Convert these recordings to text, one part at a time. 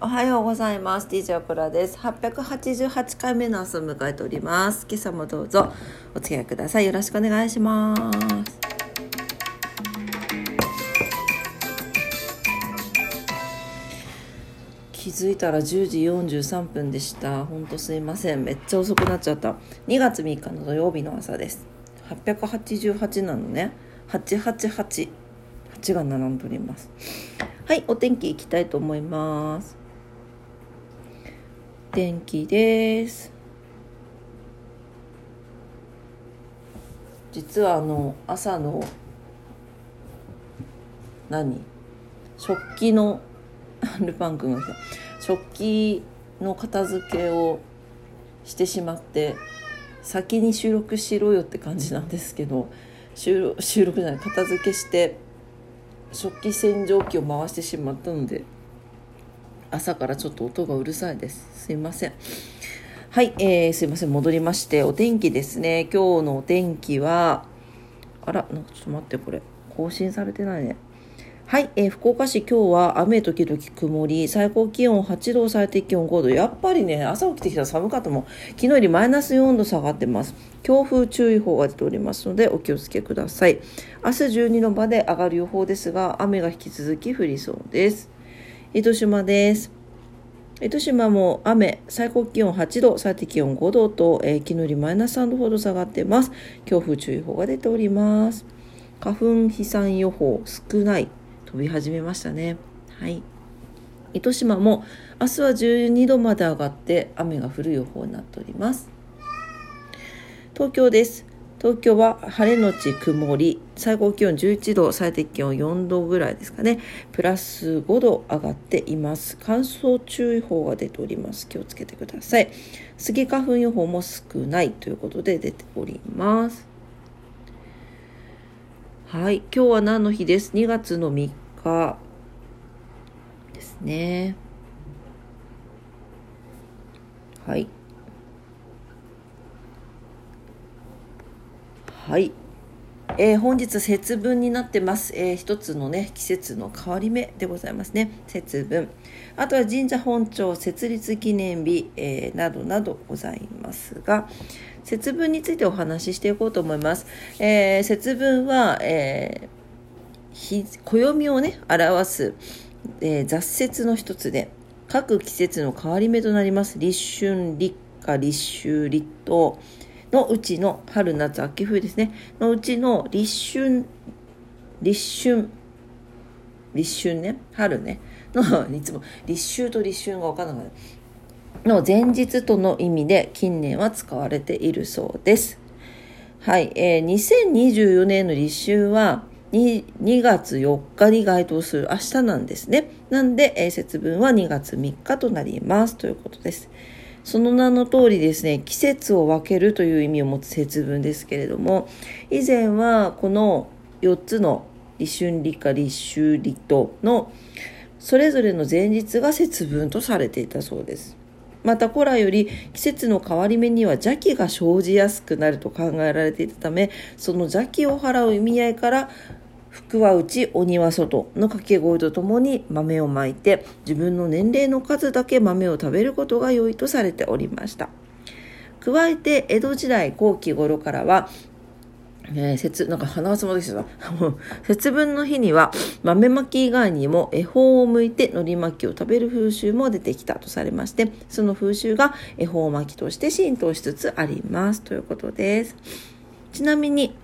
おはようございます。DJ オクラです。888回目の朝を迎えております。今朝もどうぞお付き合いください。よろしくお願いします。気づいたら10時43分でした。ほんとすいません。めっちゃ遅くなっちゃった。2月3日の土曜日の朝です。888なのね。888。8が並んでおります。はい、お天気いきたいと思います。天気です。実はあの朝の何？食器のルパン君が食器の片付けをしてしまって先に収録しろよって感じなんですけど収録収録じゃない片付けして食器洗浄機を回してしまったので朝からちょっと音がうるさいです。すいません。はい、えー、すいません。戻りましてお天気ですね。今日のお天気はあらなんかちょっと待ってこれ。更新されてないね。はい、えー、福岡市今日は雨時々曇り。最高気温8度最低気温5度。やっぱりね朝起きてきたら寒かったもん。昨日よりマイナス4度下がってます。強風注意報が出ておりますのでお気をつけください。明日12度まで上がる予報ですが雨が引き続き降りそうです。糸島です。糸島も雨、最高気温8度、最低気温5度と、えー、昨日よりマイナス3度ほど下がってます。強風注意報が出ております。花粉飛散予報少ない。飛び始めましたね。はい。糸島も明日は12度まで上がって雨が降る予報になっております。東京です。東京は晴れのち曇り、最高気温11度、最低気温4度ぐらいですかね。プラス5度上がっています。乾燥注意報が出ております。気をつけてください。スギ花粉予報も少ないということで出ております。はい、今日は何の日です ?2 月の3日ですね。はい。はい。えー、本日節分になってます、えー、一つのね季節の変わり目でございますね。節分。あとは神社本庁設立記念日、えー、などなどございますが節分についてお話ししていこうと思います、え節分は、え暦をね表す、え雑節の一つで各季節の変わり目となります。立春立夏立秋立冬。のうちの春夏秋冬ですねのうちの立春立春立春ね？春ね？のいつも立秋と立春が分からなかったの前日との意味で近年は使われているそうです。はい、えー、2024年の立春は 2, 2月4日に該当する明日なんですね。なんで、えー、節分は2月3日となりますということです。その名の通りですね季節を分けるという意味を持つ節分ですけれども以前はこの4つの立春立夏立秋立冬のそれぞれの前日が節分とされていたそうです。また古来より季節の変わり目には邪気が生じやすくなると考えられていたためその邪気を払う意味合いから福は内鬼は外の掛け声とともに豆をまいて自分の年齢の数だけ豆を食べることが良いとされておりました。加えて江戸時代後期頃からはえー、節なんか鼻つまできた 節分の日には豆まき以外にも恵方を向いて海苔巻きを食べる風習も出てきたとされましてその風習が恵方巻きとして浸透しつつあります。ということです。ちなみに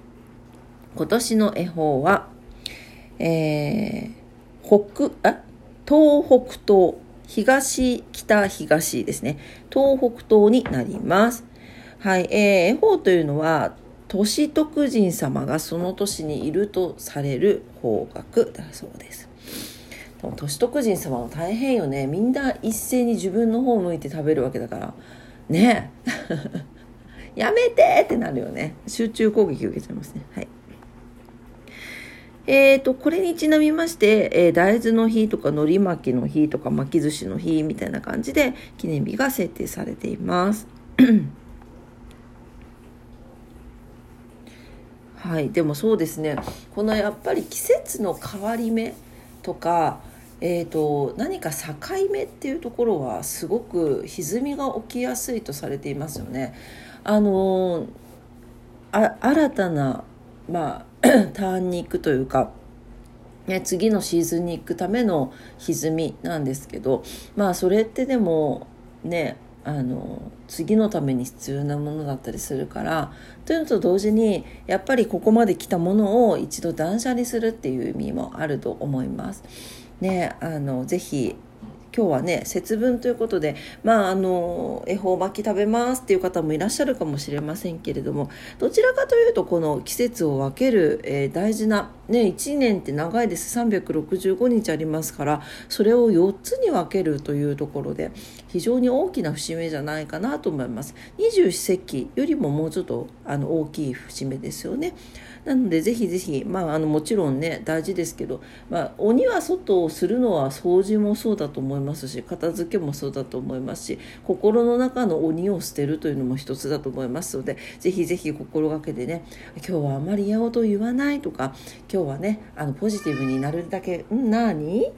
今年の恵方はえー、北、あ、東北東、東、北、東ですね。東北東になります。はい、えー、恵方というのは、都市徳神様がその年にいるとされる方角だそうです。でも都市徳神様は大変よね。みんな一斉に自分の方を向いて食べるわけだから。ね やめてってなるよね。集中攻撃受けちゃいますね。はい。えーと、これにちなみまして、えー、大豆の日とか海苔巻きの日とか巻き寿司の日みたいな感じで記念日が設定されています。はい、でもそうですねこのやっぱり季節の変わり目とか、えーと、何か境目っていうところはすごく歪みが起きやすいとされていますよね。あのあ新たな、まあ、ターンに行くというか、ね、次のシーズンに行くための歪みなんですけどまあそれってでもねあの次のために必要なものだったりするからというのと同時にやっぱりここまで来たものを一度断捨離するっていう意味もあると思います。ね、あのぜひ今日はね節分ということでまああの恵方巻き食べますっていう方もいらっしゃるかもしれませんけれどもどちらかというとこの季節を分ける、えー、大事なね1年って長いです365日ありますからそれを4つに分けるというところで非常に大きな節目じゃないかなと思います二十四節気よりももうちょっとあの大きい節目ですよね。なのでぜひぜひ、まあ、あのもちろんね大事ですけど、まあ、鬼は外をするのは掃除もそうだと思いますし片付けもそうだと思いますし心の中の鬼を捨てるというのも一つだと思いますのでぜひぜひ心がけてね今日はあまり嫌音言わないとか今日はねあのポジティブになるだけ「ん何？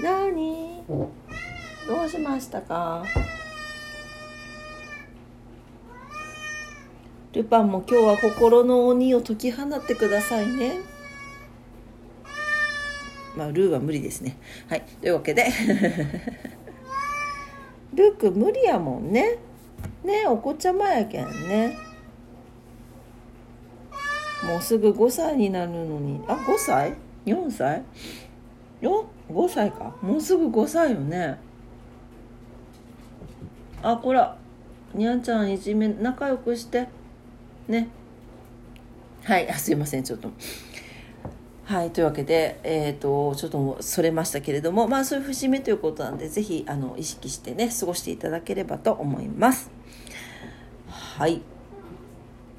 何？どうしましたか?」ルパンも今日は心の鬼を解き放ってくださいね。まあ、ルーは無理ですね。はい。というわけで ルーク無理やもんね。ねお子ちゃまやけんね。もうすぐ5歳になるのに。あ、5歳 ?4 歳？よ ?5 歳か。もうすぐ5歳よね。あ、こら。にゃんちゃんいじめ仲良くして。ね。はい。あすいません。ちょっと。はい。というわけで、えーと、ちょっとそれましたけれどもまあそういう節目ということなんで是非あの意識してね過ごしていただければと思います。はい。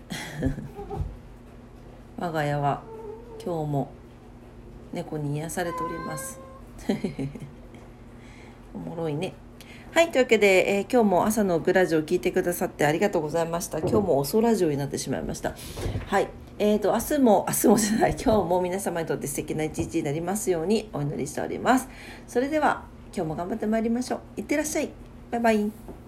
我が家は今日も猫に癒されております。おもろいね。はい、というわけで、えー、今日も朝のグラジオを聞いてくださってありがとうございました。今日も遅ラジオになってしまいました。はい、えーと、明日も、明日もじゃない、今日も皆様にとって素敵な一日になりますようにお祈りしております。それでは、今日も頑張ってまいりましょう。いってらっしゃい。バイバイ。